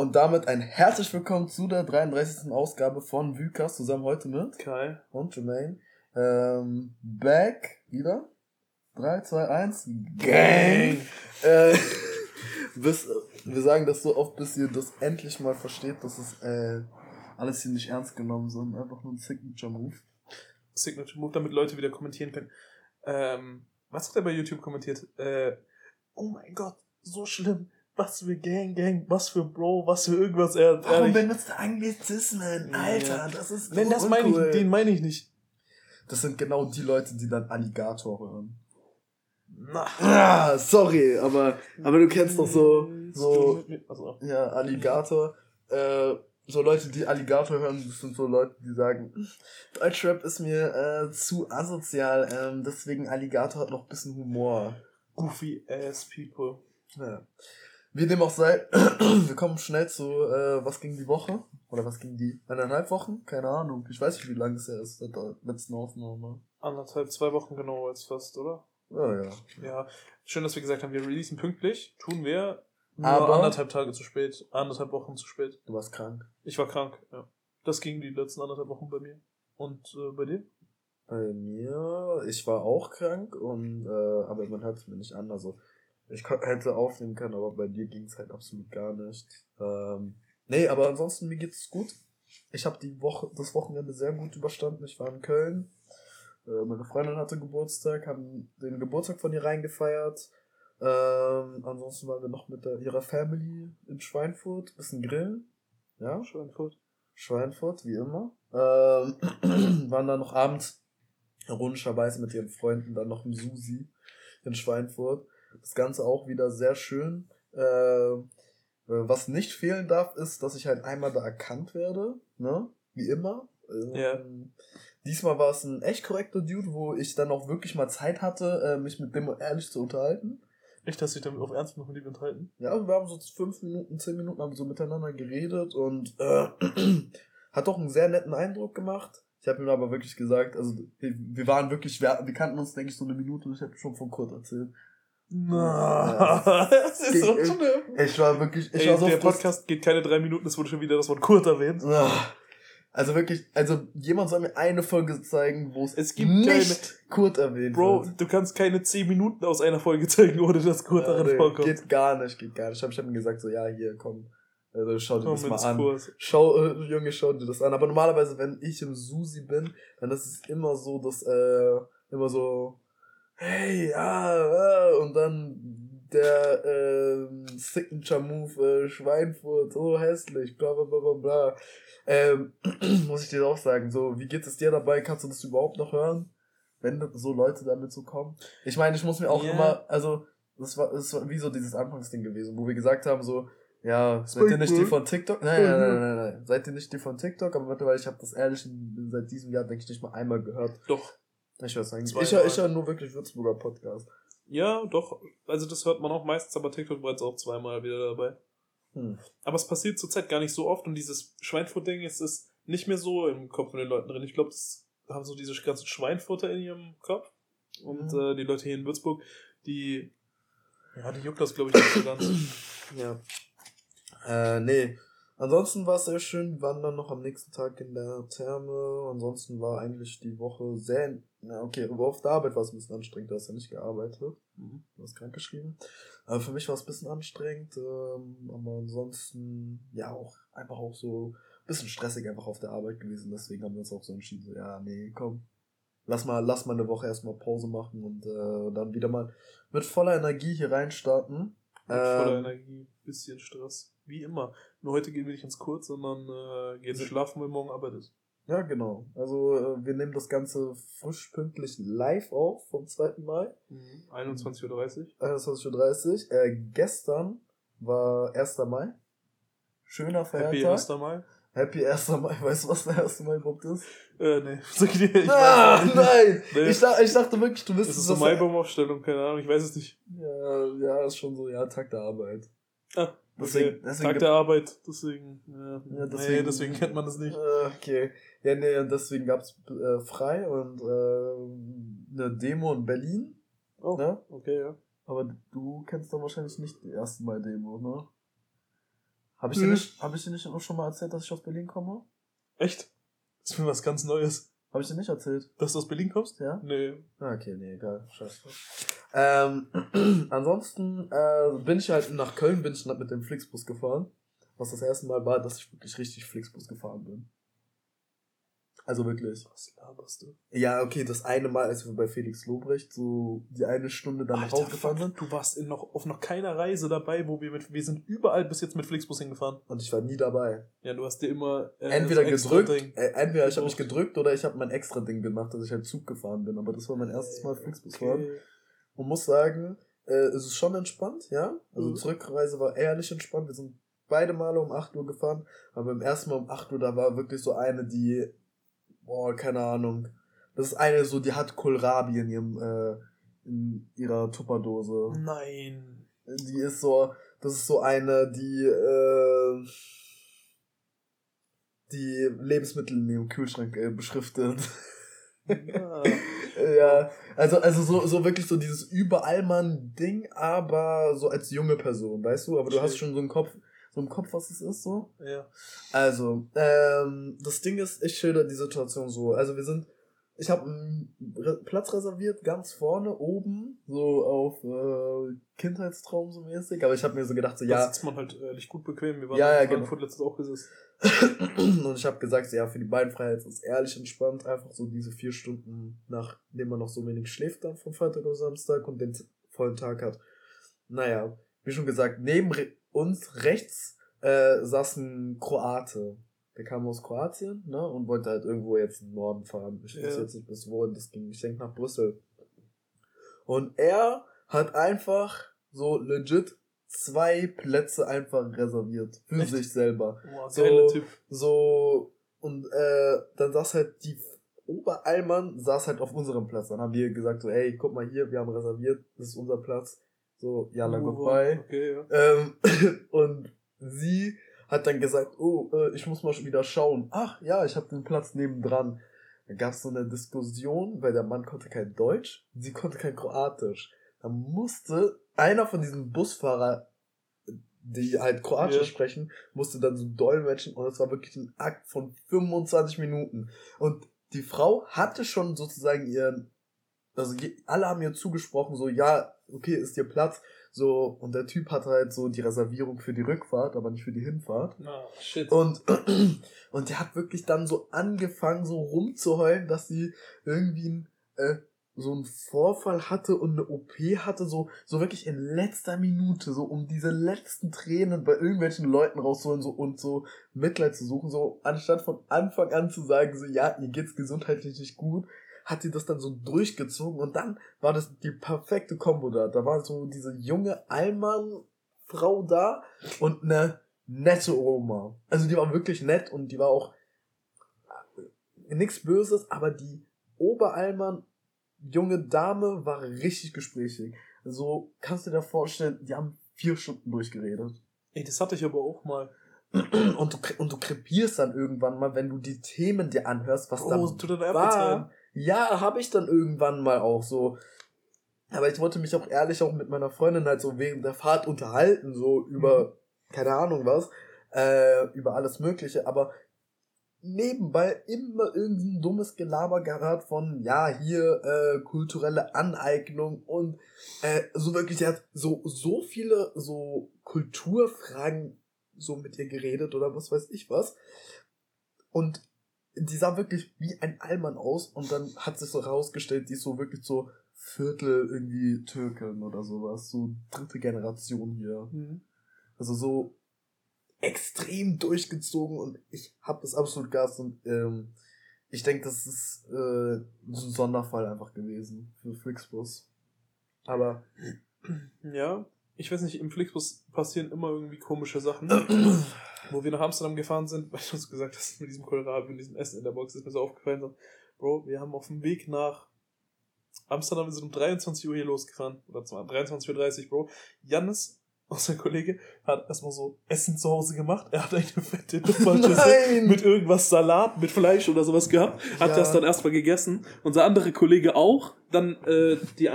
Und damit ein herzlich willkommen zu der 33. Ausgabe von Vykas, zusammen heute mit Kai und Jermaine. Ähm, back wieder. 3, 2, 1. Gang! Äh, bis, wir sagen das so oft, bis ihr das endlich mal versteht, dass es äh, alles hier nicht ernst genommen, sondern einfach nur ein Signature-Move. Signature Move, damit Leute wieder kommentieren können. Ähm, was hat er bei YouTube kommentiert? Äh, oh mein Gott, so schlimm. Was für Gang, Gang, was für Bro, was für irgendwas. Er, Warum ehrlich. benutzt du Anglizismen? Alter, das ist Nein, das meine ich, den meine ich nicht. Das sind genau die Leute, die dann Alligator hören. Na. Ah, sorry, aber, aber du kennst doch so, so, ja, Alligator, äh, so Leute, die Alligator hören, das sind so Leute, die sagen, Deutschrap ist mir äh, zu asozial, ähm, deswegen Alligator hat noch ein bisschen Humor. goofy ass people. Ja. Wie dem auch sei, wir kommen schnell zu, äh, was ging die Woche? Oder was ging die eineinhalb Wochen? Keine Ahnung. Ich weiß nicht, wie lange es her ist seit der letzten Aufnahme. Anderthalb, zwei Wochen genau jetzt fast, oder? Ja, ja. Ja. Schön, dass wir gesagt haben, wir releasen pünktlich. Tun wir. Nur Aber- anderthalb Tage zu spät. Anderthalb Wochen zu spät. Du warst krank. Ich war krank, ja. Das ging die letzten anderthalb Wochen bei mir. Und äh, bei dir? Bei mir, ich war auch krank und äh, aber man hört es mir nicht an. Also ich hätte aufnehmen können, aber bei dir ging es halt absolut gar nicht. Ähm, nee, aber ansonsten mir geht's gut. Ich habe die Woche, das Wochenende sehr gut überstanden. Ich war in Köln. Äh, meine Freundin hatte Geburtstag, haben den Geburtstag von ihr reingefeiert. Ähm, ansonsten waren wir noch mit der, ihrer Family in Schweinfurt, bisschen grillen. Ja. Schweinfurt. Schweinfurt, wie immer. Ähm, waren dann noch abends ironischerweise mit ihren Freunden dann noch im Susi in Schweinfurt. Das Ganze auch wieder sehr schön. Ähm, äh, was nicht fehlen darf, ist, dass ich halt einmal da erkannt werde, ne? Wie immer. Ähm, Ja. Diesmal war es ein echt korrekter Dude, wo ich dann auch wirklich mal Zeit hatte, äh, mich mit dem ehrlich zu unterhalten. Echt, hast du dich damit auf Ernst noch mit ihm enthalten? Ja, also wir haben so fünf Minuten, zehn Minuten haben so miteinander geredet und äh, hat doch einen sehr netten Eindruck gemacht. Ich habe ihm aber wirklich gesagt, also wir, wir waren wirklich, wir, wir kannten uns, denke ich, so eine Minute und ich habe schon von Kurt erzählt. Na, das ist so schlimm. Ich war wirklich, ich Ey, war so der Podcast geht keine drei Minuten, es wurde schon wieder das Wort Kurt erwähnt. Ah. Also wirklich, also jemand soll mir eine Folge zeigen, wo es, Es gibt nicht Kurt erwähnt Bro, wird. du kannst keine zehn Minuten aus einer Folge zeigen, ohne dass Kurt Ja, darin nee, vorkommt. Geht gar nicht, geht gar nicht. Ich habe ich hab ihm gesagt, so, ja, hier, komm, also, schau dir Komm das mal an. Kurs. Schau, äh, Junge, schau dir das an. Aber normalerweise, wenn ich im Susi bin, dann ist es immer so, dass, äh, immer so, hey, ja, äh, und dann der, ähm, Signature Move, äh, Schweinfurt, so hässlich, bla, bla, bla, bla, bla. Ähm, muss ich dir auch sagen, so, wie geht es dir dabei? Kannst du das überhaupt noch hören? Wenn so Leute damit so kommen? Ich meine, ich muss mir auch Ja. immer, also, das war, das war wie so dieses Anfangsding gewesen, wo wir gesagt haben, so, ja, seid ihr nicht die von TikTok? Nein, nein, nein, nein, nein. Seid ihr nicht die von TikTok? Aber mittlerweile, ich habe das ehrlich seit diesem Jahr, denke ich, nicht mal einmal gehört. Doch. Ich weiß eigentlich. Zweimal. Ich höre ich hör nur wirklich Würzburger Podcast. Ja, doch. Also das hört man auch meistens, aber TikTok war jetzt auch zweimal wieder dabei. Hm. Aber es passiert zurzeit gar nicht so oft und dieses Schweinfurt-Ding ist, ist nicht mehr so im Kopf von den Leuten drin. Ich glaube, es haben so diese ganzen Schweinfurter in ihrem Kopf. Und Mhm. äh, die Leute hier in Würzburg, die, ja, die juckt das, glaube ich, nicht so ganz. Ja. Äh, nee. Ansonsten war es sehr schön. Wir waren dann noch am nächsten Tag in der Therme. Ansonsten war eigentlich die Woche sehr, na okay, aber auf der Arbeit war es ein bisschen anstrengend. Du hast ja nicht gearbeitet. Mhm. Du hast krank geschrieben. Aber für mich war es ein bisschen anstrengend. Ähm, aber ansonsten, ja, auch einfach auch so ein bisschen stressig einfach auf der Arbeit gewesen. Deswegen haben wir uns auch so entschieden, so, ja, nee, komm. Lass mal, lass mal eine Woche erstmal Pause machen und äh, dann wieder mal mit voller Energie hier reinstarten. Mit voller Ähm, Energie, bisschen Stress. Wie immer. Nur heute gehen wir nicht ins Kurz, sondern äh, gehen schlafen, weil morgen Arbeit ist. Ja, genau. Also äh, wir nehmen das Ganze frisch pünktlich live auf vom 2. Mai, Mhm. 21.30 Uhr. 21.30 Uhr. Äh, gestern war 1. Mai. Schöner Feiertag. Happy 1. Mai. Happy 1. Mai. Weißt du, was der 1. Mai überhaupt ist? Äh, nee. Sag ich dir, ich ah, nein! Nee. Ich, dachte, ich dachte wirklich, du Das wüsstest ist so was der- Maibaumaufstellung, keine Ahnung, ich weiß es nicht. Ja, ja, ist schon so, ja, Tag der Arbeit. Ah, Deswegen- deswegen Tag der Arbeit, deswegen. Ja, Ja, deswegen, nee, deswegen kennt man das nicht. Äh, okay. Ja, nee, und deswegen gab's äh, frei und äh, eine Demo in Berlin. Oh, Ne? okay, ja. Aber du kennst doch wahrscheinlich nicht die erste Mal Demo, ne? Habe ich, dir nicht, hab ich dir nicht auch schon mal erzählt, dass ich aus Berlin komme? Echt? Das ist mir was ganz Neues. Habe ich dir nicht erzählt? Dass du aus Berlin kommst? Ja? Nee. Ah, Okay, nee, egal. Scheiße. Ähm, ansonsten äh, bin ich halt nach Köln, bin ich mit dem Flixbus gefahren. Was das erste Mal war, dass ich wirklich richtig Flixbus gefahren bin. Also wirklich. Was laberst du? Ja, okay, das eine Mal, als wir bei Felix Lobrecht so die eine Stunde dann Alter, Hause gefahren fuck, sind. du warst in noch, auf noch keiner Reise dabei, wo wir mit, wir sind überall bis jetzt mit Flixbus hingefahren. Und ich war nie dabei. Ja, du hast dir immer, äh, entweder extra gedrückt, äh, entweder ich habe mich Gedrückt. oder ich habe mein extra Ding gemacht, dass ich halt Zug gefahren bin. Aber das war mein erstes Mal Flixbus fahren. Okay. Und muss sagen, äh, es ist schon entspannt, ja. Also Mhm. Zurückreise war ehrlich entspannt. Wir sind beide Male um 8 Uhr gefahren, aber beim ersten Mal um 8 Uhr, da war wirklich so eine, die, boah, keine Ahnung. Das ist eine so, die hat Kohlrabi in ihrem, äh, in ihrer Tupperdose. Nein. Die ist so, das ist so eine, die, äh, die Lebensmittel in ihrem Kühlschrank äh, beschriftet. Ja. Ja, also, also so, so wirklich so dieses Überallmann-Ding, aber so als junge Person, weißt du? Aber du hast schon so einen Kopf, so im Kopf, was es ist, so. ja. Also, ähm, das Ding ist, ich schilder die Situation so. Also wir sind, ich habe einen Platz reserviert, ganz vorne, oben, so auf äh, Kindheitstraum so mäßig. Aber ich habe mir so gedacht, so, Da ja, sitzt man halt ehrlich gut bequem. Wir waren Ja, ja, in genau. Frankfurt letztens auch gesessen. und ich habe gesagt, so, ja, für die Beinfreiheit ist es ehrlich entspannt, einfach so diese vier Stunden, nachdem man noch so wenig schläft dann vom Freitag auf Samstag und den vollen Tag hat. Naja, wie schon gesagt, neben uns rechts äh, saß ein Kroate. Der kam aus Kroatien, ne, und wollte halt irgendwo jetzt in den Norden fahren. Ich weiß Ja. jetzt nicht bis wohin das ging. Ich denke nach Brüssel. Und er hat einfach so legit zwei Plätze einfach reserviert. Für Echt? sich selber. Boah, So- Typ. So, und äh, dann saß halt die Oberallmann, saß halt auf unserem Platz. Dann haben wir gesagt, so, hey, guck mal hier, wir haben reserviert, das ist unser Platz. So, yalla, Uh, goodbye. Okay, ja. Ähm, und sie hat dann gesagt, oh, äh, ich muss mal schon wieder schauen. Ach ja, ich habe den Platz nebendran. Dann gab es so eine Diskussion, weil der Mann konnte kein Deutsch, sie konnte kein Kroatisch. Dann musste einer von diesen Busfahrer, die halt Kroatisch Ja. sprechen, musste dann so dolmetschen und es war wirklich ein Akt von 25 Minuten. Und die Frau hatte schon sozusagen ihren, also alle haben ihr zugesprochen, so, ja, okay, ist dir Platz. So, und der Typ hatte halt so die Reservierung für die Rückfahrt, aber nicht für die Hinfahrt. Na, shit. Und, und der hat wirklich dann so angefangen, so rumzuheulen, dass sie irgendwie äh, so einen Vorfall hatte und eine OP hatte, so, so wirklich in letzter Minute, so um diese letzten Tränen bei irgendwelchen Leuten rauszuholen so, und so Mitleid zu suchen, so anstatt von Anfang an zu sagen, so, ja, ihr geht's gesundheitlich nicht gut, hat sie das dann so durchgezogen und dann war das die perfekte Kombo da. Da war so diese junge Allmann-Frau da und eine nette Oma. Also die war wirklich nett und die war auch äh, nichts Böses, aber die Oberallmann junge Dame war richtig gesprächig. So kannst du dir vorstellen, die haben vier Stunden durchgeredet. Ey, das hatte ich aber auch mal. Und du, und du krepierst dann irgendwann mal, wenn du die Themen dir anhörst, was Oh, da war. Ja, habe ich dann irgendwann mal auch so. Aber ich wollte mich auch ehrlich auch mit meiner Freundin halt so während der Fahrt unterhalten, so über, keine Ahnung was, äh, über alles Mögliche, aber nebenbei immer irgendein dummes Gelaber gehört von, ja, hier, äh, kulturelle Aneignung und, äh, so wirklich, der hat so, so viele, so Kulturfragen so mit ihr geredet oder was weiß ich was. Und die sah wirklich wie ein Allmann aus und dann hat sich so herausgestellt, die ist so wirklich so Viertel irgendwie Türken oder sowas, so dritte Generation hier. Mhm. Also so extrem durchgezogen und ich hab das absolut Gas und ähm, ich denke, das ist äh, so ein Sonderfall einfach gewesen für Flixbus. Aber Ja, ich weiß nicht, im Flixbus passieren immer irgendwie komische Sachen. Wo wir nach Amsterdam gefahren sind, weil du uns gesagt hast, mit diesem Kohlrabi und diesem Essen in der Box ist mir so aufgefallen. So, Bro, wir haben auf dem Weg nach Amsterdam, wir sind um 23 Uhr hier losgefahren. Oder zwar 23.30 Uhr, Bro. Jannis unser Kollege hat erstmal so Essen zu Hause gemacht. Er hat eine fette Tupferschüssel mit irgendwas Salat, mit Fleisch oder sowas gehabt. Hat Ja. das dann erstmal gegessen. Unser andere Kollege auch. Dann äh, die,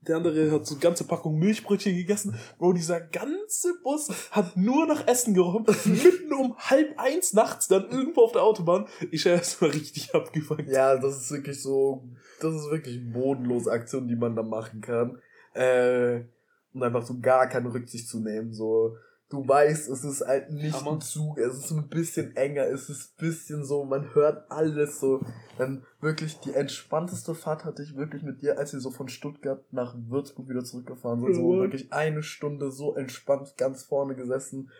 der andere hat so eine ganze Packung Milchbrötchen gegessen. Bro, dieser ganze Bus hat nur nach Essen geräumt. mitten um halb eins nachts dann irgendwo auf der Autobahn. Ich habe erstmal richtig abgefangen. Ja, das ist wirklich so, das ist wirklich bodenlose Aktion, die man da machen kann. Äh, und einfach so gar keine Rücksicht zu nehmen. So, du weißt, es ist halt nicht ein Zug, es ist ein bisschen enger, es ist ein bisschen so, man hört alles so. Dann wirklich die entspannteste Fahrt hatte ich wirklich mit dir, als wir so von Stuttgart nach Würzburg wieder zurückgefahren sind. So wirklich eine Stunde so entspannt ganz vorne gesessen.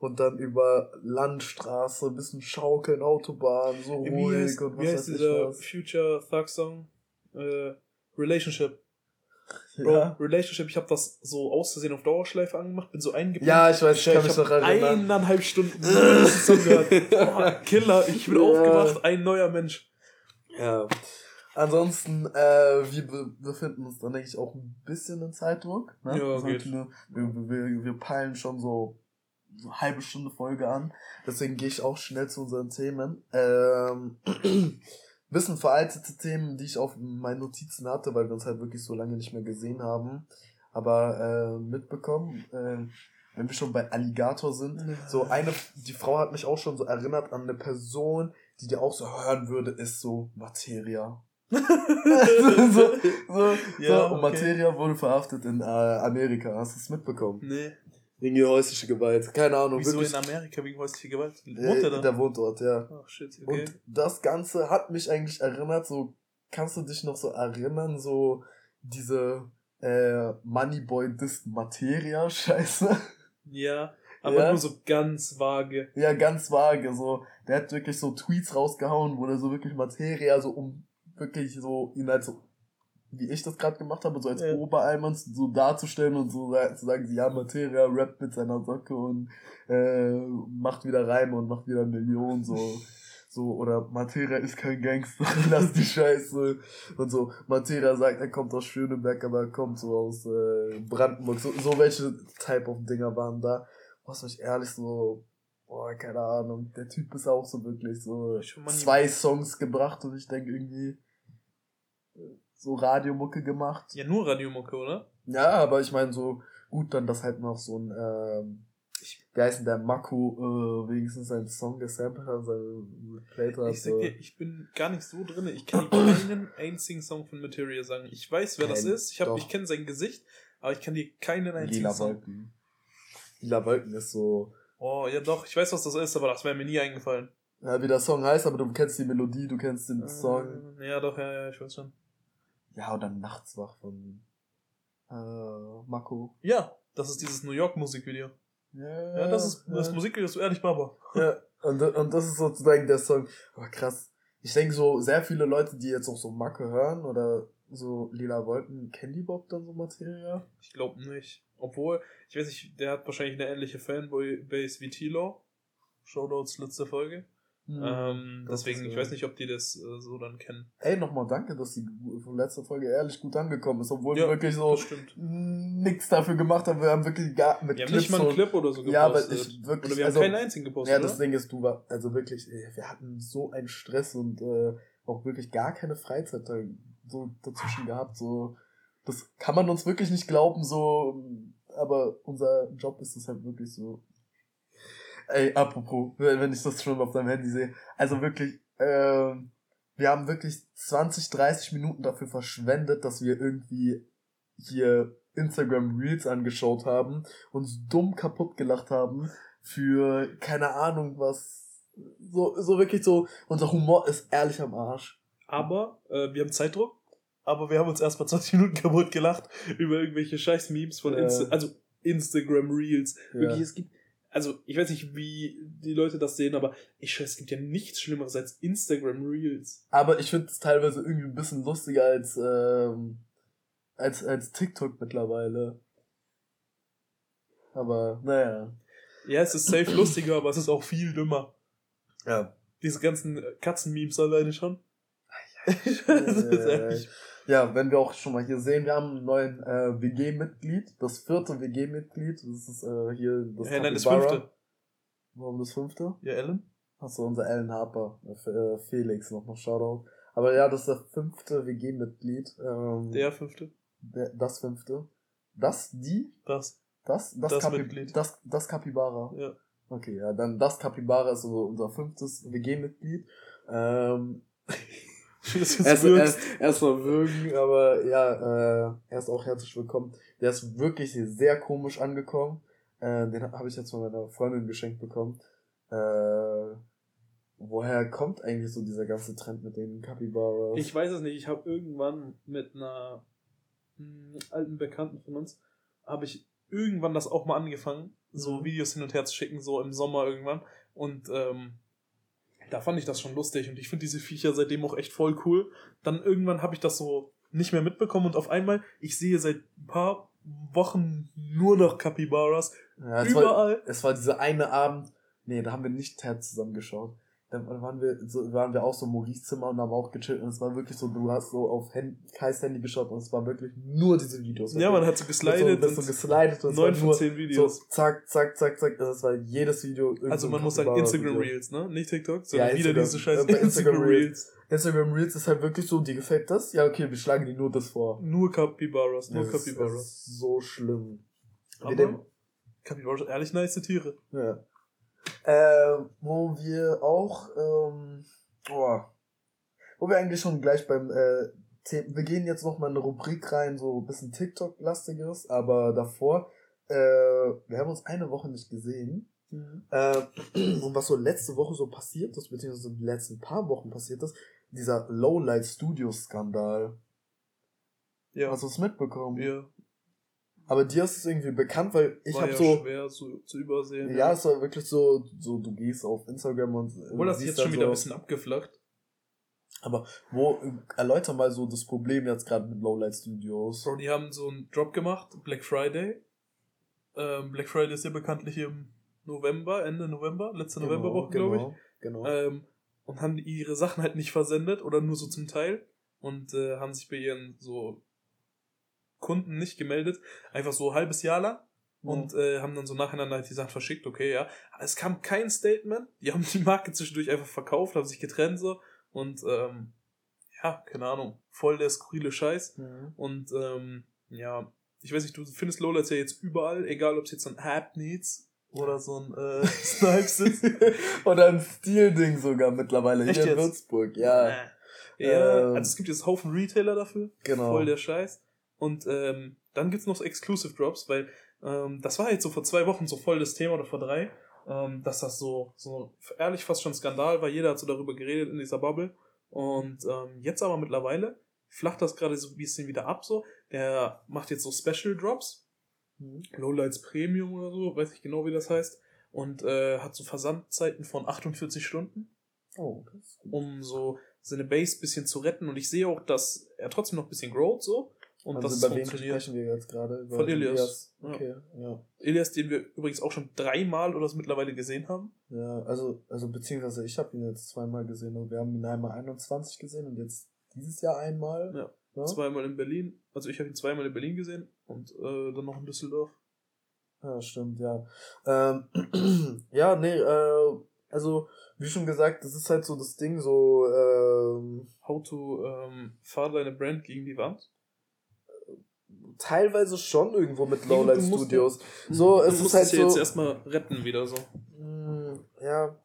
Und dann über Landstraße, bisschen schaukeln, Autobahn, so Wie ruhig heißt, und wie was heißt weiß ich dieser was. Future Thug Song? Äh, Relationship. Bro, Ja. Relationship, ich habe das so aus Versehen auf Dauerschleife angemacht, bin so eingepennt. Ja, ich weiß, ich kann mich noch erinnern. eineinhalb Stunden gehört. Boah, Killer, ich bin Ja. aufgewacht, ein neuer Mensch. Ja. Ansonsten, äh, wir be befinden uns dann, denke ich, auch ein bisschen in Zeitdruck. Ne? Ja, Das geht. heißt, Wir, wir, wir, peilen schon so, so eine halbe Stunde Folge an. Deswegen gehe ich auch schnell zu unseren Themen. Ähm, bisschen veraltete Themen, die ich auf meinen Notizen hatte, weil wir uns halt wirklich so lange nicht mehr gesehen haben. Aber äh, mitbekommen, äh, wenn wir schon bei Alligator sind, so eine, die Frau hat mich auch schon so erinnert an eine Person, die dir auch so hören würde, ist so Materia. so, so, so, Ja, und okay. Materia wurde verhaftet in äh, Amerika. Hast du es mitbekommen? Nee. Wegen ihr häusliche Gewalt. Keine Ahnung. Wieso wirklich. in Amerika wegen häuslicher Gewalt? Äh, Wohnt er da? Der wohnt dort, ja. Ach shit, okay. Und das Ganze hat mich eigentlich erinnert, so, kannst du dich noch so erinnern, so diese äh, Moneyboy Dist Materia Scheiße? ja, aber Ja. nur so ganz vage. Ja, ganz vage, so. Der hat wirklich so Tweets rausgehauen, wo er so wirklich Materia so um wirklich so ihn halt so, wie ich das gerade gemacht habe, so als Ja. Oberalmann so darzustellen und so zu sagen, ja, Materia rappt mit seiner Socke und äh, macht wieder Reime und macht wieder Millionen, so. So, oder Materia ist kein Gangster, lass die Scheiße. Und so, Materia sagt, er kommt aus Schöneberg, aber er kommt so aus äh, Brandenburg. So, so welche Type of Dinger waren da. Was mich ehrlich so, boah, keine Ahnung, der Typ ist auch so wirklich so zwei Songs gebracht und ich denke irgendwie so Radiomucke gemacht. Ja, nur Radiomucke, oder? Ja, aber ich meine so, gut, dann das halt noch so ein, ähm, wie heißt denn der Mako, äh, wenigstens seinen Song gesampelt hat, seinen replayed hat. Ich sag so. dir, ich bin gar nicht so drin. Ich kann dir keinen einzigen Song von Materia sagen. Ich weiß, wer das Kein- ist. Ich, hab- doch. ich kenne sein Gesicht, aber ich kann dir keinen einzigen Lila Song. Wolken. Lila Wolken ist so, Oh, ja doch, ich weiß, was das ist, aber das wäre mir nie eingefallen. ja, wie der Song heißt, aber du kennst die Melodie, du kennst den Song. Äh, Ja, doch, ja, ja, ich weiß schon. Ja, oder Nachts wach von äh, Mako. Ja, das ist dieses New York Musikvideo. Ja, Ja, das ist das ja. Musikvideo ist ehrlich Baba. Ja, und, und das ist sozusagen der Song. Aber krass. Ich denke so, sehr viele Leute, die jetzt auch so Macke hören oder so Lila Wolken, kennen die überhaupt dann so Materia? Ich glaube nicht. Obwohl, ich weiß nicht, der hat wahrscheinlich eine ähnliche Fanboy-Base wie Tilo. Shoutouts letzte Folge. Ähm, Hm, das deswegen, ist, ich äh, weiß nicht, ob die das äh, so dann kennen. Ey, nochmal danke, dass die von letzter Folge ehrlich gut angekommen ist, obwohl Ja, wir wirklich so nichts dafür gemacht haben. Wir haben wirklich gar mit Wir haben Clips nicht mal einen Clip oder so gepostet. Ja, aber ich wirklich, oder wir haben also- keinen einzigen gepostet, Ja, das oder? Ding ist, du war, also wirklich, ey, wir hatten so einen Stress und äh, auch wirklich gar keine Freizeit da, so dazwischen gehabt. So, das kann man uns wirklich nicht glauben, so, aber unser Job ist es halt wirklich so. Ey, apropos, wenn ich das schon auf deinem Handy sehe, also wirklich, ähm, wir haben wirklich 20, 30 Minuten dafür verschwendet, dass wir irgendwie hier Instagram Reels angeschaut haben, uns dumm kaputt gelacht haben für keine Ahnung was. So, so wirklich so, unser Humor ist ehrlich am Arsch. Aber äh, wir haben Zeitdruck. Aber wir haben uns erst mal 20 Minuten kaputt gelacht über irgendwelche scheiß Memes von Ja. Insta also Instagram Reels. Ja. Wirklich, es gibt, also ich weiß nicht, wie die Leute das sehen, aber ich schwör, es gibt ja nichts Schlimmeres als Instagram Reels. Aber ich finde es teilweise irgendwie ein bisschen lustiger als, ähm, als, als TikTok mittlerweile. Aber, naja. Ja, es ist safe lustiger, aber es ist auch viel dümmer. Ja. Diese ganzen Katzen-Memes alleine schon. ja, das ist ja, echt Ja, wenn wir auch schon mal hier sehen, wir haben einen neuen äh, WG-Mitglied, das vierte WG-Mitglied. Das ist äh, hier das Ja, nein, das fünfte. Warum das fünfte? Ja, Ellen? Achso, unser Alan Harper, äh, Felix nochmal Shoutout. Aber ja, das ist das fünfte WG-Mitglied. Ähm, Der fünfte. der, das fünfte. Das, die, Das. das, das, Das Kapi Mitglied. Das, das Capybara. Ja. Okay, ja, dann das Capybara ist so unser fünftes WG-Mitglied. Ähm, erst, erst, erst mal würgen, aber ja, äh, er ist auch herzlich willkommen. Der ist wirklich sehr komisch angekommen. Äh, den habe ich jetzt von meiner Freundin geschenkt bekommen. Äh, woher kommt eigentlich so dieser ganze Trend mit den Capybaras? Ich weiß es nicht. Ich habe irgendwann mit einer mh, alten Bekannten von uns, habe ich irgendwann das auch mal angefangen, so Mhm. Videos hin und her zu schicken, so im Sommer irgendwann. Und ähm, da fand ich das schon lustig und ich finde diese Viecher seitdem auch echt voll cool. Dann irgendwann habe ich das so nicht mehr mitbekommen und auf einmal, ich sehe seit ein paar Wochen nur noch Capybaras. ja, es, war, überall. es war dieser eine Abend, nee, da haben wir nicht Ted zusammen geschaut. Da waren wir, so, waren wir auch so im Maurice Zimmer und haben auch gechillt und es war wirklich so, du hast so auf Hand, Kais Handy geschaut und es waren wirklich nur diese Videos. Ja, man hat so geslidet So, so geslidet und es neun war von nur zehn Videos. So, zack, zack, zack, zack. Das war jedes Video. irgend Also man muss sagen. Instagram Reels, ne? Nicht TikTok, sondern Ja, wieder diese scheiß bei Instagram Instagram Reels. Instagram Reels ist halt wirklich so, dir gefällt das? Ja, okay, wir schlagen dir nur das vor. Nur Capybaras, nur das, Capybaras. ist so schlimm. Aber Capybaras, ehrlich nice Tiere. Ja. Äh, wo wir auch, ähm, oh, wo wir eigentlich schon gleich beim, äh, wir gehen jetzt noch mal in eine Rubrik rein, so ein bisschen TikTok-lastiges, aber davor, äh, wir haben uns eine Woche nicht gesehen. Äh, und was so letzte Woche so passiert ist, beziehungsweise die letzten paar Wochen passiert ist, dieser Lowlight Studios Skandal. Ja. Hast du es mitbekommen? ja. Aber dir ist es irgendwie bekannt, weil ich habe ja so, schwer zu, zu übersehen. ja, es war wirklich so, so, du gehst auf Instagram und Obwohl das jetzt schon wieder so, ein bisschen abgeflacht. Aber wo, erläuter mal so das Problem jetzt gerade mit Lowlight Studios. Bro, die haben so einen Drop gemacht, Black Friday. Ähm, Black Friday ist ja bekanntlich im November, Ende November, letzte Novemberwoche, glaube ich. Genau. Ähm, und haben ihre Sachen halt nicht versendet oder nur so zum Teil und äh, haben sich bei ihren so Kunden nicht gemeldet, einfach so ein halbes Jahr lang und äh, haben dann so nacheinander halt die Sachen verschickt, okay, ja. Aber es kam kein Statement, die haben die Marke zwischendurch einfach verkauft, haben sich getrennt so und ähm, ja, keine Ahnung, voll der skurrile Scheiß Mhm. und ähm, ja, ich weiß nicht, du findest Lowlights ja jetzt überall, egal ob es jetzt so ein App Needs oder so ein äh, Snipes ist. Oder ein Stil-Ding sogar mittlerweile Echt hier in jetzt? Würzburg, ja. Ja, Ähm, also es gibt jetzt Haufen Retailer dafür. Genau. Voll der Scheiß. Und ähm, dann gibt's noch Exclusive Drops, weil ähm, das war jetzt so vor zwei Wochen so voll das Thema oder vor drei, ähm, dass das so, so ehrlich fast schon Skandal war. Jeder hat so darüber geredet in dieser Bubble. Und ähm, jetzt aber mittlerweile flacht das gerade so ein bisschen wieder ab. So, der macht jetzt so Special Drops, Mhm. Lowlights Premium oder so, weiß ich genau wie das heißt. Und äh, hat so Versandzeiten von 48 Stunden Oh, das ist gut. um so seine Base bisschen zu retten. Und ich sehe auch, dass er trotzdem noch ein bisschen growt so. Und also das über wen sprechen wir jetzt gerade? Über Von Ilias. Ja. Okay, ja. Elias, den wir übrigens auch schon dreimal oder so mittlerweile gesehen haben. Ja, also, also beziehungsweise ich habe ihn jetzt zweimal gesehen und wir haben ihn einmal 21 gesehen und jetzt dieses Jahr einmal. Ja. Ne? Zweimal in Berlin. Also ich habe ihn zweimal in Berlin gesehen und äh, dann noch in Düsseldorf. Ja, stimmt, ja. Ähm, ja, nee, äh, also, wie schon gesagt, das ist halt so das Ding, so, ähm, How to ähm, fahr deine Brand gegen die Wand. Teilweise schon irgendwo mit Lowlight Studios. So, du es ist halt es ja jetzt so. erstmal retten wieder so. Mm, Ja,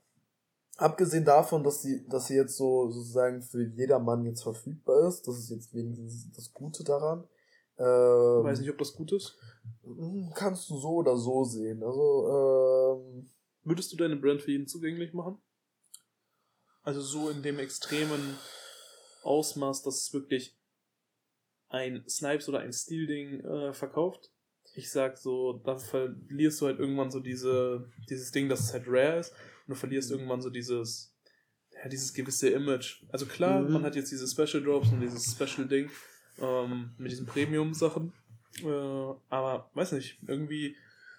abgesehen davon, dass sie, dass sie jetzt so sozusagen für jedermann jetzt verfügbar ist, das ist jetzt wenigstens das Gute daran. Ähm, Weiß nicht, ob das gut ist. mm, Kannst du so oder so sehen. Also, ähm, Würdest du deine Brand für jeden zugänglich machen? Also so in dem extremen Ausmaß, dass es wirklich ein Snipes oder ein Steel-Ding äh, verkauft. Ich sag so, da verlierst du halt irgendwann so diese, dieses Ding, dass es halt rare ist und du verlierst irgendwann so dieses, ja, dieses gewisse Image. Also klar, Mhm. man hat jetzt diese Special Drops und dieses Special Ding ähm, mit diesen Premium-Sachen. Äh, aber weiß nicht, irgendwie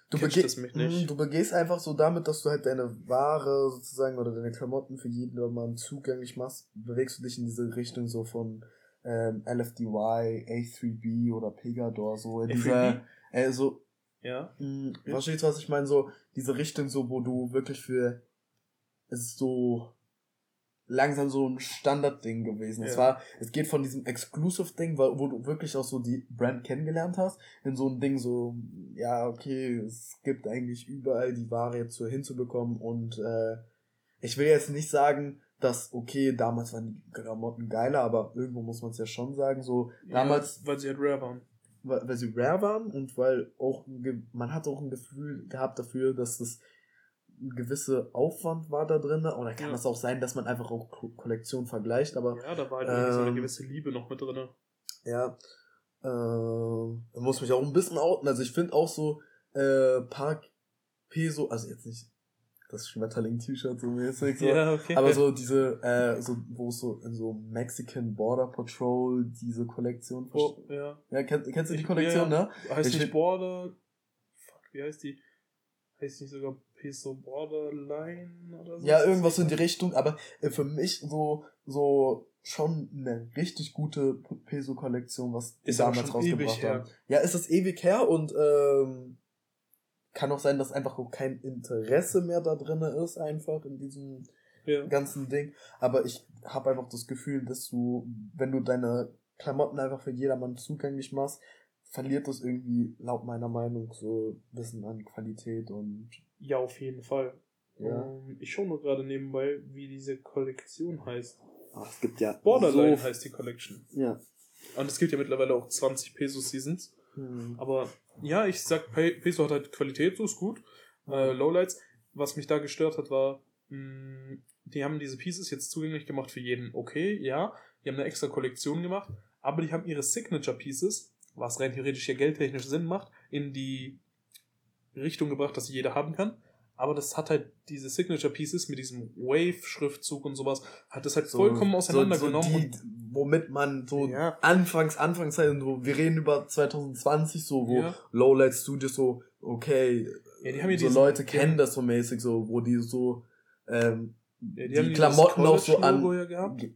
du, catcht mich nicht. Mm, du begehst einfach so damit, dass du halt deine Ware sozusagen oder deine Klamotten für jedermann zugänglich machst, bewegst du dich in diese Richtung so von ähm, LFDY, A3B oder Pegador, so in dieser, äh, so, ja. Mh, ja. Verstehst du, was ich meine? So, diese Richtung, so, wo du wirklich für, es ist so, langsam so ein Standardding gewesen. Ja. Es war, es geht von diesem Exclusive-Ding, wo du wirklich auch so die Brand kennengelernt hast, in so ein Ding so, ja, okay, es gibt eigentlich überall die Ware jetzt so hinzubekommen und äh, ich will jetzt nicht sagen, dass, okay, damals waren die Klamotten geiler, aber irgendwo muss man es ja schon sagen, so, ja, damals. Weil sie halt rare waren. Weil, weil sie rare waren und weil auch, man hat auch ein Gefühl gehabt dafür, dass das ein gewisser Aufwand war da drin. Oder kann es ja. auch sein, dass man einfach auch Kollektion vergleicht, aber. Ja, da war halt ähm, so eine ähm, gewisse Liebe noch mit drin. Ja. Äh, muss mich auch ein bisschen outen. Also ich finde auch so, äh, Park Peso, also jetzt nicht das Schmetterling-T-Shirt so mäßig, so. Ja, okay. Aber so diese, äh, so, wo es so in so Mexican Border Patrol diese Kollektion oh, ja. ja kennst, kennst du die Kollektion, ja, ne? Heißt ich nicht Border, fuck, wie heißt die? Heißt nicht sogar Peso Borderline oder so? Ja, irgendwas in die Richtung, aber äh, für mich so, so schon eine richtig gute Peso-Kollektion, was die damals rausgebracht haben. Ja, ist das ewig her und ähm, kann auch sein, dass einfach kein Interesse mehr da drin ist, einfach in diesem ja. ganzen Ding. Aber ich habe einfach das Gefühl, dass du, wenn du deine Klamotten einfach für jedermann zugänglich machst, verliert das irgendwie, laut meiner Meinung, so ein bisschen an Qualität und. Ja, auf jeden Fall. Ja. Um, ähm, ich schaue nur gerade nebenbei, wie diese Kollektion heißt. Ach, es gibt ja. Borderline so heißt die Collection. Ja. Und es gibt ja mittlerweile auch 20 Peso Seasons. Hm. Aber ja, ich sag, Peso hat halt Qualität, so ist gut. Äh, Lowlights. Was mich da gestört hat, war, mh, hm, die haben diese Pieces jetzt zugänglich gemacht für jeden. Okay, ja. Die haben eine extra Kollektion gemacht. Aber die haben ihre Signature Pieces was rein theoretisch ja geldtechnisch Sinn macht, in die Richtung gebracht, dass sie jeder haben kann. Aber das hat halt diese Signature Pieces mit diesem Wave-Schriftzug und sowas, hat das halt so, vollkommen auseinandergenommen. So, so die, womit man so ja. anfangs, Anfangszeiten, so, wir reden über 2020, so, wo ja. Lowlight Studios so, okay, ja, die haben so Leute kennen das so mäßig, so, wo die so, ähm, ja, die, die Klamotten auch so an,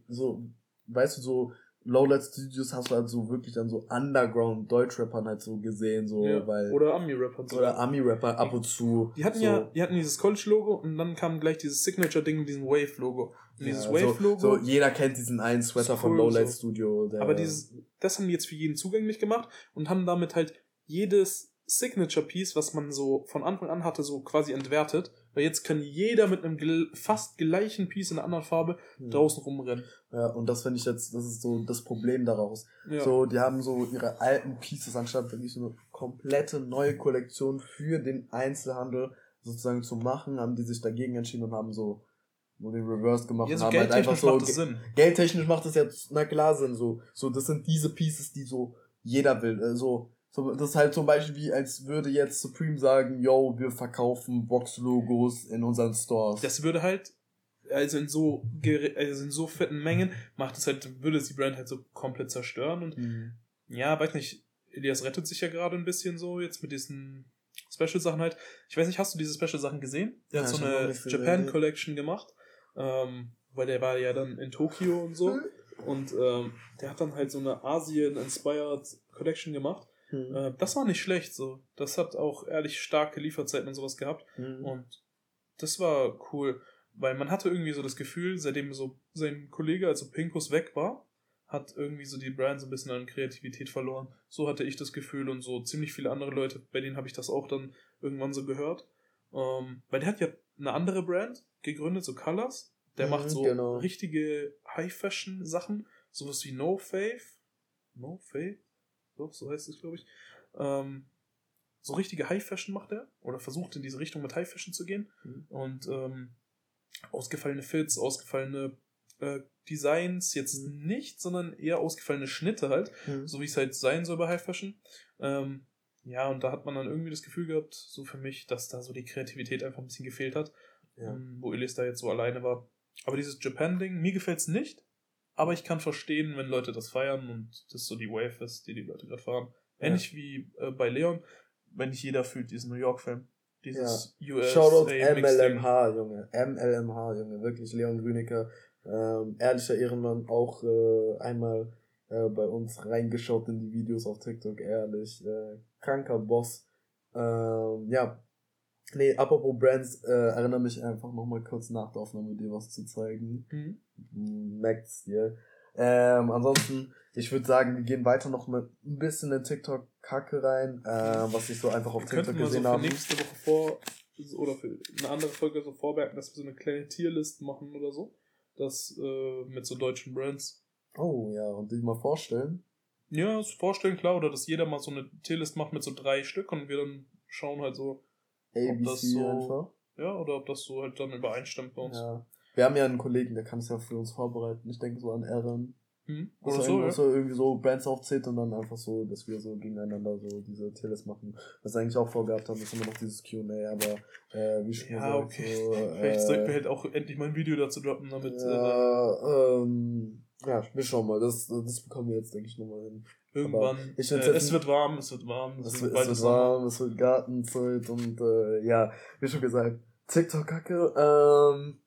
so, weißt du, so, Lowlight Studios hast du halt so wirklich dann so Underground Deutschrappern halt so gesehen, so, ja. weil. Oder Ami-Rapper. Oder Ami-Rapper ab und zu. Die hatten so. ja, die hatten dieses College-Logo und dann kam gleich dieses Signature-Ding mit diesem Wave-Logo. Dieses ja, Wave-Logo. So, so, jeder kennt diesen einen Sweater cool von Lowlight so. Studio. Aber dieses, das haben die jetzt für jeden zugänglich gemacht und haben damit halt jedes Signature-Piece, was man so von Anfang an hatte, so quasi entwertet. Weil jetzt kann jeder mit einem gel fast gleichen Piece in einer anderen Farbe hm. draußen rumrennen. Ja, und das finde ich jetzt, das ist so das Problem daraus. Ja. So, die haben so ihre alten Pieces, anstatt wirklich so eine komplette neue Kollektion für den Einzelhandel sozusagen zu machen, haben die sich dagegen entschieden und haben so nur den Reverse gemacht ja, so haben halt einfach so. Macht das Sinn. Geldtechnisch macht das jetzt, na klar Sinn, so. So, das sind diese Pieces, die so jeder will. Äh, so, so, das ist halt zum Beispiel wie, als würde jetzt Supreme sagen, yo, wir verkaufen Box-Logos in unseren Stores. Das würde halt, also in so, also in so fetten Mengen, macht es halt, würde es die Brand halt so komplett zerstören und, mhm. ja, weiß nicht, Elias rettet sich ja gerade ein bisschen so, jetzt mit diesen Special-Sachen halt. Ich weiß nicht, hast du diese Special-Sachen gesehen? Der ja, hat so eine Japan Collection gemacht, ähm, weil der war ja dann in Tokio und so. Und ähm, der hat dann halt so eine Asien-inspired Collection gemacht. Mhm. Äh, das war nicht schlecht so. Das hat auch ehrlich starke Lieferzeiten und sowas gehabt. Mhm. Und das war cool, weil man hatte irgendwie so das Gefühl, seitdem so sein Kollege, also Pinkus, weg war, hat irgendwie so die Brand so ein bisschen an Kreativität verloren. So hatte ich das Gefühl und so ziemlich viele andere Leute, bei denen habe ich das auch dann irgendwann so gehört. Ähm, weil der hat ja eine andere Brand gegründet, so Colors. Der mhm, macht so genau. richtige High-Fashion-Sachen, sowas wie No Faith. No Faith? Doch, so heißt es, glaube ich. Ähm, so richtige High-Fashion macht er oder versucht in diese Richtung mit High-Fashion zu gehen. Mhm. Und ähm, ausgefallene Fits, ausgefallene äh, Designs jetzt mhm. nicht, sondern eher ausgefallene Schnitte halt, mhm. so wie es halt sein soll bei High-Fashion. Ähm, ja, und da hat man dann irgendwie das Gefühl gehabt, so für mich, dass da so die Kreativität einfach ein bisschen gefehlt hat, ja. ähm, wo Elis da jetzt so alleine war. Aber dieses Japan-Ding, mir gefällt es nicht. Aber ich kann verstehen, wenn Leute das feiern und das so die Wave ist, die die Leute gerade fahren. Ähnlich ja. wie äh, bei Leon, wenn nicht jeder fühlt diesen New York-Film. Dieses ja. US. Shoutout MLMH, Junge. MLMH, Junge. Wirklich Leon Grünicker. Ähm, ehrlicher Ehrenmann. Auch äh, einmal äh, bei uns reingeschaut in die Videos auf TikTok, ehrlich. Äh, kranker Boss. Ähm, ja. Nee, apropos Brands, äh, erinnere mich einfach nochmal kurz nach der Aufnahme, dir was zu zeigen. Mhm. Merkt's dir. Ähm, ansonsten, ich würde sagen, wir gehen weiter noch mit ein bisschen in TikTok-Kacke rein, äh, was ich so einfach auf wir TikTok gesehen so habe. nächste Woche vor, oder für eine andere Folge so vormerken, dass wir so eine kleine Tierlist machen oder so. Das äh, mit so deutschen Brands. Oh ja, und dich mal vorstellen. Ja, das vorstellen, klar, oder dass jeder mal so eine Tierlist macht mit so drei Stück und wir dann schauen halt so, ABC ob das so, einfach. ja, oder ob das so halt dann übereinstimmt bei uns. Ja. Wir haben ja einen Kollegen, der kann es ja für uns vorbereiten. Ich denke so an Aaron. Hm? Oder er so, ja. so irgendwie so Brands aufzählt und dann einfach so, dass wir so gegeneinander so diese Tierlist machen. Was wir eigentlich auch vorgehabt haben, ist immer noch dieses Q&A, aber äh, wie schon Ja, gesagt, okay. so, Vielleicht sollten wir äh, halt auch endlich mal ein Video dazu droppen, damit. Äh, ja, ähm, ja, wir schauen mal. Das, das bekommen wir jetzt, denke ich, nochmal hin. Irgendwann. Äh, es wird warm, es wird warm. Es Es wird, es wird warm, es wird Gartenzeit und äh, ja, wie schon gesagt, TikTok-Kacke. Ähm,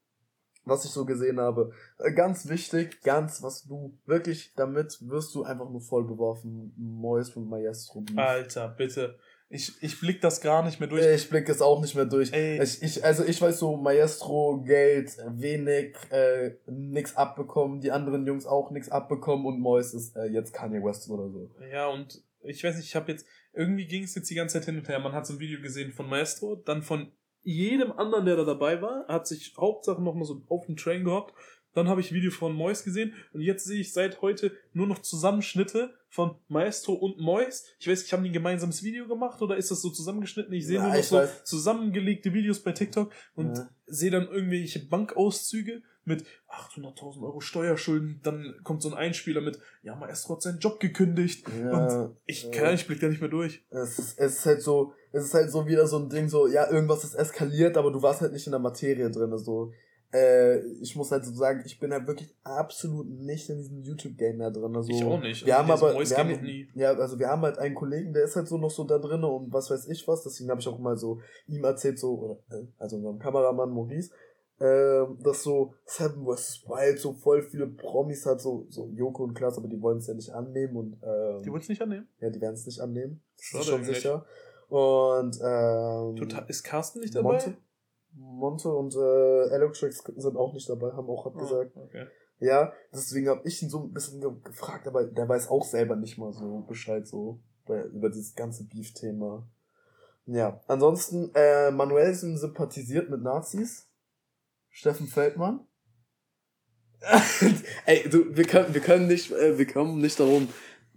was ich so gesehen habe. Äh, ganz wichtig, ganz, was du wirklich, damit wirst du einfach nur voll beworfen. Mois und Maestro. Beef. Alter, bitte. Ich, ich blick das gar nicht mehr durch. Ich blick es auch nicht mehr durch. Ey. Ich, ich, also ich weiß so, Maestro, Geld, wenig, äh, nix abbekommen, die anderen Jungs auch nix abbekommen und Mois ist äh, jetzt Kanye West oder so. Ja, und ich weiß nicht, ich habe jetzt, irgendwie ging es jetzt die ganze Zeit hin und her. Man hat so ein Video gesehen von Maestro, dann von jedem anderen, der da dabei war, hat sich Hauptsache nochmal so auf den Train gehockt. Dann habe ich Video von Mois gesehen und jetzt sehe ich seit heute nur noch Zusammenschnitte von Maestro und Mois. Ich weiß nicht, haben die ein gemeinsames Video gemacht oder ist das so zusammengeschnitten? Ich sehe Ja, nur noch so weiß. zusammengelegte Videos bei TikTok und Ja. sehe dann irgendwelche Bankauszüge mit 800.000 Euro Steuerschulden. Dann kommt so ein Einspieler mit, ja, Maestro hat seinen Job gekündigt. Ja, und ich äh, kann, ich blick da nicht mehr durch. Es ist, es ist halt so, es ist halt so wieder so ein Ding, so, ja, irgendwas ist eskaliert, aber du warst halt nicht in der Materie drin, so. Äh, ich muss halt so sagen, ich bin halt wirklich absolut nicht in diesem YouTube-Game mehr drin. Also, Ich auch nicht. Wir Also haben aber, Voice wir haben, nie. ja, also wir haben halt einen Kollegen, der ist halt so noch so da drin und was weiß ich was, deswegen habe ich auch mal so ihm erzählt, so, äh, also unserem Kameramann Maurice, ähm, dass so Seven vs. Wild so voll viele Promis hat, so, so Joko und Klaas, aber die wollen es ja nicht annehmen und, ähm, Die wollt's nicht annehmen? ja, die werden es nicht annehmen. Das Schade ist schon sicher. Und ähm, Total. Ist Carsten nicht dabei? Monte, Monte und äh, Electrix sind auch nicht dabei, haben auch abgesagt. Ah, okay. Ja, deswegen habe ich ihn so ein bisschen ge gefragt, aber der weiß auch selber nicht mal so Bescheid so bei, über dieses ganze Beef-Thema. Ja, ansonsten, äh, Manuelsen sympathisiert mit Nazis. Steffen Feldmann. Ey, du, wir können, wir können nicht, äh, wir kommen nicht darum.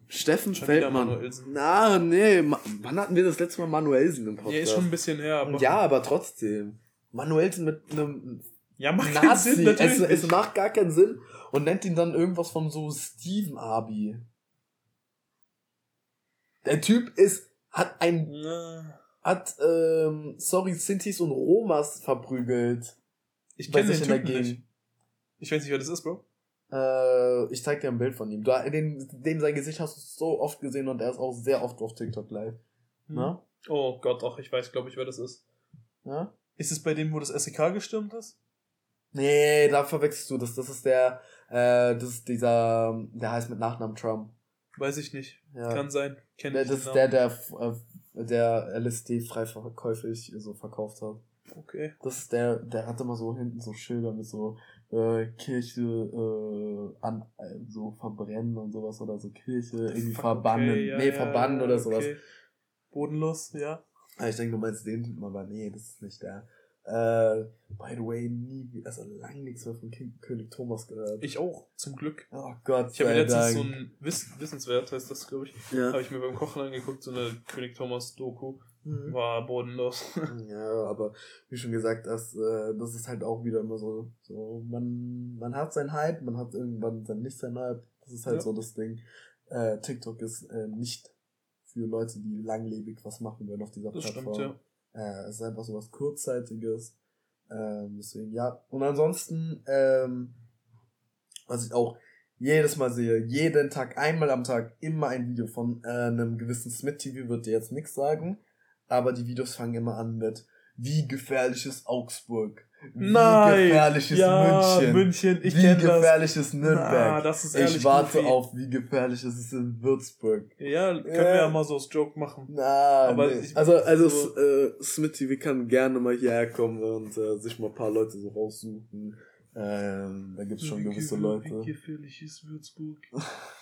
Steffen Schon Feldmann. Na, nee, Ma wann hatten wir das letzte Mal Manuelsen im Podcast? Ja, ist schon ein bisschen her, aber. ja, aber trotzdem. Manuelsen mit einem ja macht keinen Nazi. Sinn, es, es macht gar keinen Sinn und nennt ihn dann irgendwas von so Steven Abi. Der Typ ist, hat ein, Na, hat, ähm, sorry, Sintis und Romas verprügelt. ich kenne den sich in der Typen Gegend. nicht. Ich weiß nicht, wer das ist, Bro. Äh, ich zeig dir ein Bild von ihm. Du, den, dem sein Gesicht hast du so oft gesehen und er ist auch sehr oft auf TikTok live. Na? Oh Gott, ach, ich weiß, glaube ich, wer das ist. Ja? Ist es bei dem, wo das SEK gestürmt ist? Nee, da verwechselst du das. Das ist der, äh, das ist dieser, der heißt mit Nachnamen Trump. Weiß ich nicht. Ja. Kann sein. Kenn Der, ich das ist der, der, äh, der LSD frei verkäuflich so verkauft hat. Okay. Das ist der, der hat immer so hinten so Schilder mit so äh, Kirche äh, an, äh, so verbrennen und sowas oder so Kirche irgendwie verbannen. okay, ja, nee, ja, verbannen ja, oder sowas. okay. Bodenlos, ja. Ah, Ich denke, du meinst den Typen, aber nee, das ist nicht der. Äh, by the way, nie, also lang nichts mehr von King, König Thomas gehört. Ich auch, zum Glück. oh Gott, Ich habe mir letztens Dank. so ein Wiss Wissenswert, heißt das, glaube ich, ja. habe ich mir beim Kochen angeguckt, so eine König Thomas Doku. Mhm. War bodenlos. Ja, aber wie schon gesagt, das, äh, das ist halt auch wieder immer so, so man, man hat sein Hype, man hat irgendwann dann nicht sein Hype. Das ist halt Ja. so das Ding. Äh, TikTok ist äh, nicht für Leute, die langlebig was machen wollen auf dieser Das Plattform. stimmt, Äh, es ist einfach so was Kurzzeitiges. Ähm, deswegen, ja. Und ansonsten, ähm, was ich auch jedes Mal sehe, jeden Tag, einmal am Tag, immer ein Video von äh, einem gewissen Smith TV, wird dir jetzt nichts sagen. Aber die Videos fangen immer an mit wie gefährlich ist Augsburg? Wie Nein. gefährlich ist ja, München? München ich Wie gefährlich das. ist Nürnberg? Na, ist ich warte goofy. auf, wie gefährlich ist es in Würzburg. Ja, können äh, wir ja mal so als Joke machen. Na, aber nee. also, also so äh, Smithy, wir können gerne mal hierher kommen und äh, sich mal ein paar Leute so raussuchen. Ähm, da gibt's schon wie gewisse Leute. Wie gefährlich ist Würzburg?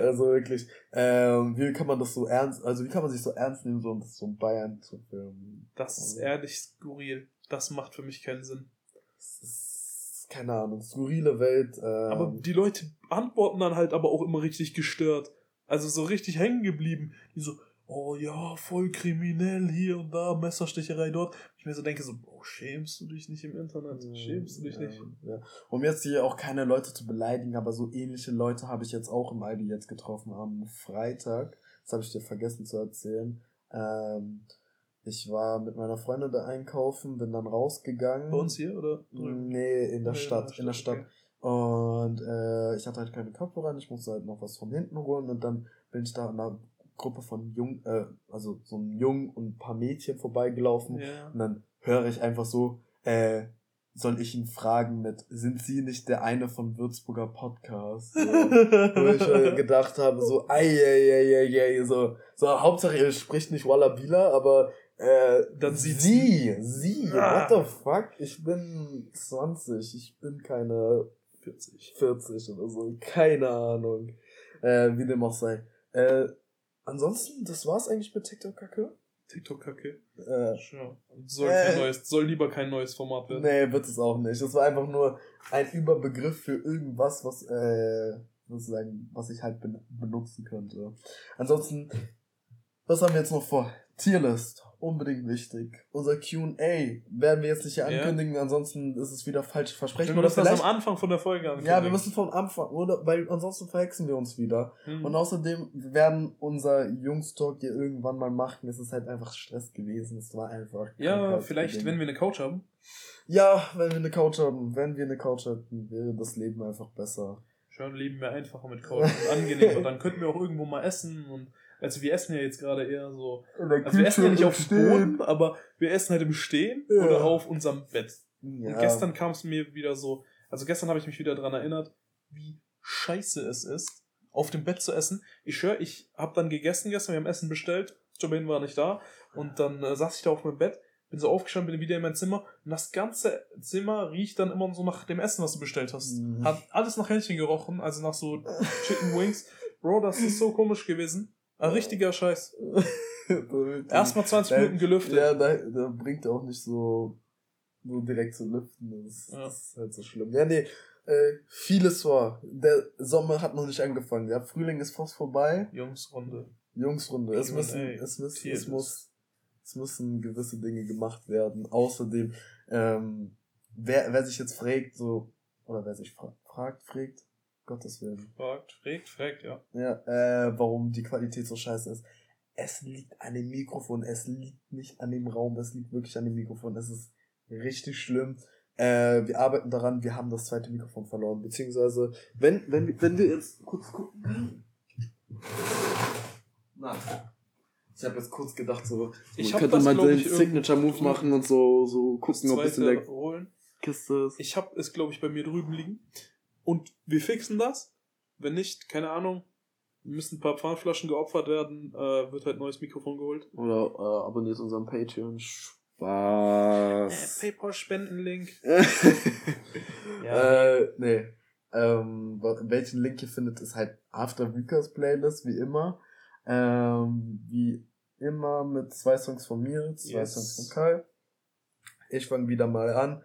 Also wirklich, ähm, wie kann man das so ernst, also wie kann man sich so ernst nehmen, so, so ein Bayern zu filmen? Das ist also, ehrlich skurril. Das macht für mich keinen Sinn. Das ist, keine Ahnung, skurrile Welt. Ähm, aber die Leute antworten dann halt aber auch immer richtig gestört. Also so richtig hängen geblieben. Die so, oh ja, voll kriminell hier und da, Messerstecherei dort. Ich mir so denke, so, oh, schämst du dich nicht im Internet? Schämst du dich ja, nicht? Ja. Um jetzt hier auch keine Leute zu beleidigen, aber so ähnliche Leute habe ich jetzt auch im ID jetzt getroffen am Freitag. Das habe ich dir vergessen zu erzählen. Ähm, ich war mit meiner Freundin da einkaufen, bin dann rausgegangen. Bei uns hier oder? Nee, in der nee, Stadt. In der Stadt. Okay. Und äh, ich hatte halt keine Kopfhörer, ich musste halt noch was von hinten holen und dann bin ich da an einer Gruppe von Jung, äh, also so einem Jungen und ein paar Mädchen vorbeigelaufen. Ja. Und dann höre ich einfach so, äh, soll ich ihn fragen mit, sind Sie nicht der eine von Würzburger Podcast? So, wo ich äh, gedacht habe, so, ei, ei, ei, ei, ei, so, so, Hauptsache ihr spricht nicht Wallabila, aber äh, dann sieht sie, sie, ah. what the fuck? Ich bin 20, ich bin keine 40, 40 oder so, keine Ahnung. Äh, wie dem auch sei. Äh, ansonsten, das war's eigentlich mit TikTok-Kacke. TikTok-Kacke? Äh, ja. Soll, äh, neues, soll lieber kein neues Format werden. Nee, wird es auch nicht. Das war einfach nur ein Überbegriff für irgendwas, was, äh, sozusagen, was ich halt benutzen könnte. Ansonsten, was haben wir jetzt noch vor? Tierlist unbedingt wichtig. Unser Q&A werden wir jetzt nicht hier ankündigen, ansonsten ist es wieder falsche Versprechen. Wir müssen das am Anfang von der Folge ankündigen. Ja, wir müssen vom Anfang, oder? Weil ansonsten verhexen wir uns wieder. Mhm. Und außerdem werden unser Jungstalk hier irgendwann mal machen. Es ist halt einfach Stress gewesen. Es war einfach. Ja, vielleicht, wenn wir eine Couch haben. Ja, wenn wir eine Couch haben. Wenn wir eine Couch hätten, wäre das Leben einfach besser. Schon leben wir einfacher mit Couch und angenehmer. Dann könnten wir auch irgendwo mal essen und also wir essen ja jetzt gerade eher so. Also wir essen ja nicht auf dem Boden, aber wir essen halt im Stehen ja. oder auf unserem Bett. Ja. Und gestern kam es mir wieder so, also gestern habe ich mich wieder daran erinnert, wie scheiße es ist, auf dem Bett zu essen. Ich höre, ich habe dann gegessen gestern, wir haben Essen bestellt, Jermaine war nicht da und dann äh, saß ich da auf meinem Bett, bin so aufgestanden, bin wieder in mein Zimmer und das ganze Zimmer riecht dann immer so nach dem Essen, was du bestellt hast. Mhm. Hat alles nach Hähnchen gerochen, also nach so Chicken Wings. Bro, das ist so komisch gewesen. Ein richtiger Scheiß. Erstmal 20 Minuten gelüftet. Ja, da, da bringt auch nicht so, so direkt zu lüften. Das, ja. ist halt so schlimm. Ja, nee, äh, vieles war. Der Sommer hat noch nicht angefangen. Der Frühling ist fast vorbei. Jungsrunde. Jungsrunde. Es müssen, es müssen, es muss, es müssen gewisse Dinge gemacht werden. Außerdem, ähm, wer, wer sich jetzt fragt, so, oder wer sich fra fragt, fragt, Gottes Willen. Fragt, fragt, fragt, ja. Ja, äh, warum die Qualität so scheiße ist. Es liegt an dem Mikrofon, es liegt nicht an dem Raum, es liegt wirklich an dem Mikrofon. Es ist richtig schlimm. Äh, wir arbeiten daran, wir haben das zweite Mikrofon verloren. Beziehungsweise, wenn, wenn, wenn wir jetzt kurz gucken. Na. Ich habe jetzt kurz gedacht, so, ich könnte mal den Signature-Move machen und so, so gucken, ob es in der Kiste ist. Ich habe es, glaube ich, bei mir drüben liegen. Und wir fixen das. Wenn nicht, keine Ahnung, müssen ein paar Pfandflaschen geopfert werden, äh, wird halt neues Mikrofon geholt. Oder äh, abonniert unseren Patreon. Spaß. Äh, PayPal-Spendenlink. ja. Äh, nee. Ähm, welchen Link ihr findet, ist halt After Weekers Playlist, wie immer. Ähm, wie immer mit zwei Songs von mir, zwei yes. Songs von Kai. Ich fange wieder mal an.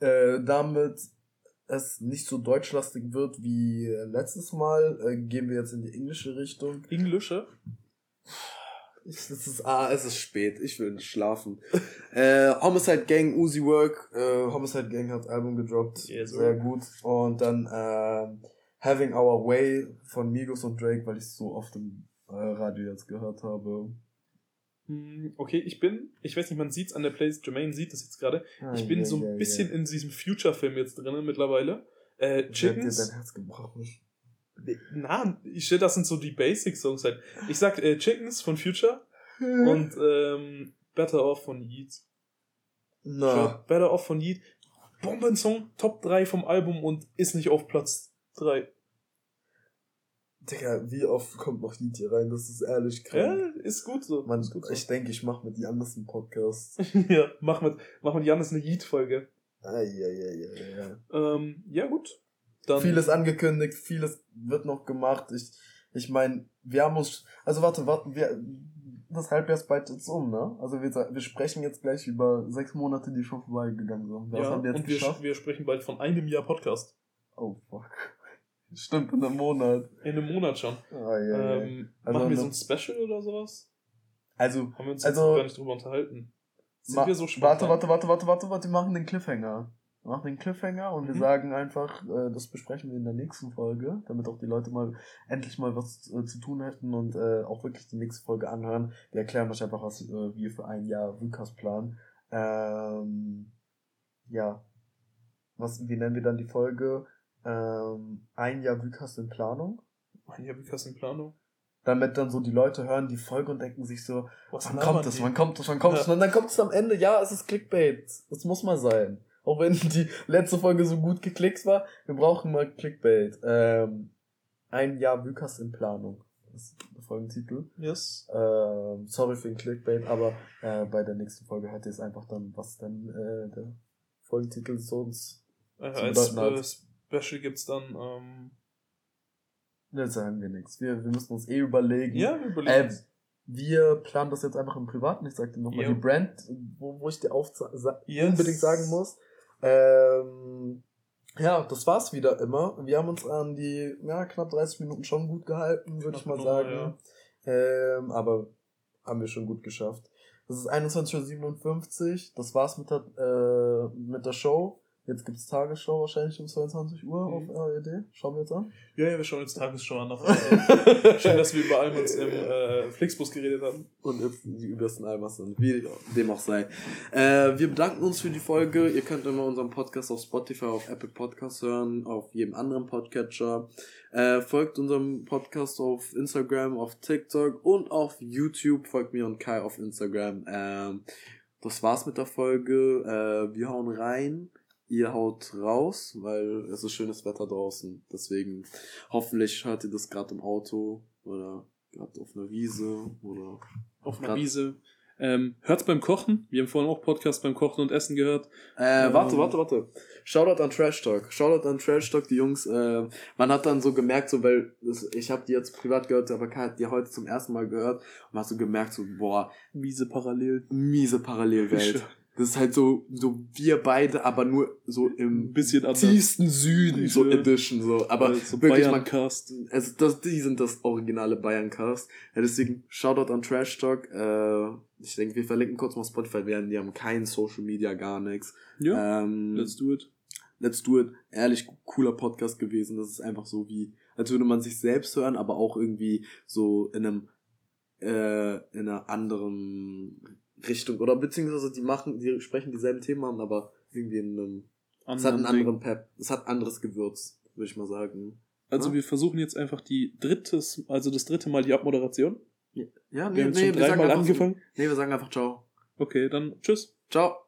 Äh, damit es nicht so deutschlastig wird wie letztes Mal, äh, gehen wir jetzt in die englische Richtung. Englische? es ist, ah, es ist spät, ich will schlafen. äh, Homicide Gang, Uzi Work, äh, Homicide Gang hat Album gedroppt, yes, sehr gut. Und dann äh, Having Our Way von Migos und Drake, weil ich es so oft im äh, Radio jetzt gehört habe. Hm, okay, ich bin, ich weiß nicht, man sieht's an der Playlist, Jermaine sieht das jetzt gerade. Ah, ich bin yeah, so ein yeah, bisschen yeah. in diesem Future-Film jetzt drinnen mittlerweile. Äh, Chickens. Dir dein Herz gebrochen. Na, ich das sind so die Basic-Songs halt. Ich sag äh, Chickens von Future und ähm, Better Off von Yeet. Na. Better Off von Yeet. Bombensong, Top 3 vom Album und ist nicht auf Platz 3. Digga, wie oft kommt noch Lied hier rein? Das ist ehrlich Ja, krank. ist gut so. Man, ist gut so. ich denke, ich mache mit Jannis einen Podcast. ja, mach mit, mach mit Janis eine Yeet-Folge. Eieieiei. Ähm, ja, gut. Dann, Vieles angekündigt, vieles wird noch gemacht. Ich, ich meine, wir haben uns, also warte, warte, wir, das Halbjahr ist bald jetzt um, ne? Also wir, wir sprechen jetzt gleich über sechs Monate, die schon vorbeigegangen sind. Was ja, haben wir jetzt und wir, geschafft? wir sprechen bald von einem Jahr Podcast. Oh fuck. Stimmt, in einem Monat. In einem Monat schon. Eieiei. Ähm, Also machen wir so ein Special oder sowas? Also, Haben wir uns Also- jetzt gar nicht drüber unterhalten. Sind wir so warte, spontan? warte, warte, warte, warte, warte, wir machen den Cliffhanger. Wir machen den Cliffhanger und wir Mhm. sagen einfach, äh, das besprechen wir in der nächsten Folge, damit auch die Leute mal endlich mal was äh, zu tun hätten und äh, auch wirklich die nächste Folge anhören. Wir erklären euch einfach, was äh, wir für ein Jahr Vukas planen. Ähm, ja. Was, wie nennen wir dann die Folge? Ähm, ein Jahr Vukas in Planung. Ein Jahr Lukas in Planung. Damit dann so die Leute hören die Folge und denken sich so, Was Wann kommt die? Wann kommt es? Wann kommt es? Ja. Und dann kommt es am Ende. Ja, es ist Clickbait. Das muss mal sein. Auch wenn die letzte Folge so gut geklickt war. Wir brauchen mal Clickbait. Ähm, ein Jahr Vukas in Planung. Das ist der Folgentitel. Yes. Ähm, sorry für den Clickbait, aber äh, bei der nächsten Folge hört ihr es einfach dann, was dann äh, der Folgentitel so uns. Äh, Zu als bedeuten äh, hat. Special gibt's dann, ähm, Ne, sagen wir nichts. Wir, wir müssen uns eh überlegen. ja, wir überlegen. Ähm, wir planen das jetzt einfach im Privaten. Ich sag dir nochmal die Brand, wo, wo ich dir Yes. unbedingt sagen muss. Ähm, ja, das war's wieder immer. Wir haben uns an die ja, knapp 30 Minuten schon gut gehalten, würde ich mal sagen. noch, Ähm, aber haben wir schon gut geschafft. Das ist 21.57 Uhr. Das war's mit der, äh, mit der Show. Jetzt gibt's Tagesschau wahrscheinlich um 22 Uhr Mhm. auf ARD. Schauen wir jetzt an. Ja, ja, wir schauen jetzt Tagesschau an. Äh, schön, dass wir über Almans im äh, Flixbus geredet haben. Und jetzt die übelsten Almer sind, wie dem auch sei. Äh, wir bedanken uns für die Folge. Ihr könnt immer unseren Podcast auf Spotify, auf Apple Podcasts hören, auf jedem anderen Podcatcher. Äh, folgt unserem Podcast auf Instagram, auf TikTok und auf YouTube. Folgt mir und Kai auf Instagram. Ähm, das war's mit der Folge. Äh, wir hauen rein. Ihr haut raus, weil es ist schönes Wetter draußen. Deswegen hoffentlich hört ihr das gerade im Auto oder gerade auf einer Wiese oder Auf einer Wiese. Ähm, hört's beim Kochen. Wir haben vorhin auch Podcast beim Kochen und Essen gehört. Äh, Ähm, warte, warte, warte. Shoutout an Trash Talk. Shoutout an Trash Talk, die Jungs. Äh, man hat dann so gemerkt, so, weil das, ich habe die jetzt privat gehört, aber Kai hat die heute zum ersten Mal gehört und hat so gemerkt, so, boah, Wiese parallel. miese Parallelwelt. Das ist halt so, so wir beide, aber nur so im Ein bisschen anders. tiefsten Süden, so. Edition, so. Aber Also wirklich, man Bayern-Cast. also das, die sind das originale Bayern-Cast. Ja, deswegen Shoutout an Trash Talk. Äh, ich denke, wir verlinken kurz mal Spotify, werden die haben kein Social Media, gar nichts. Ja, Ähm, let's do it. Let's do it. Ehrlich, cooler Podcast gewesen. Das ist einfach so wie, als würde man sich selbst hören, aber auch irgendwie so in einem, äh, in einer anderen Richtung. Oder beziehungsweise die machen, die sprechen dieselben Themen an, aber irgendwie in einem, es hat einen Anderen anderen Pep. Es hat anderes Gewürz, würde ich mal sagen. Also Ja? wir versuchen jetzt einfach die drittes, also das dritte Mal die Abmoderation. Ja, Wir haben jetzt schon dreimal einfach, angefangen. Nee, wir sagen einfach ciao. Okay, dann tschüss. Ciao.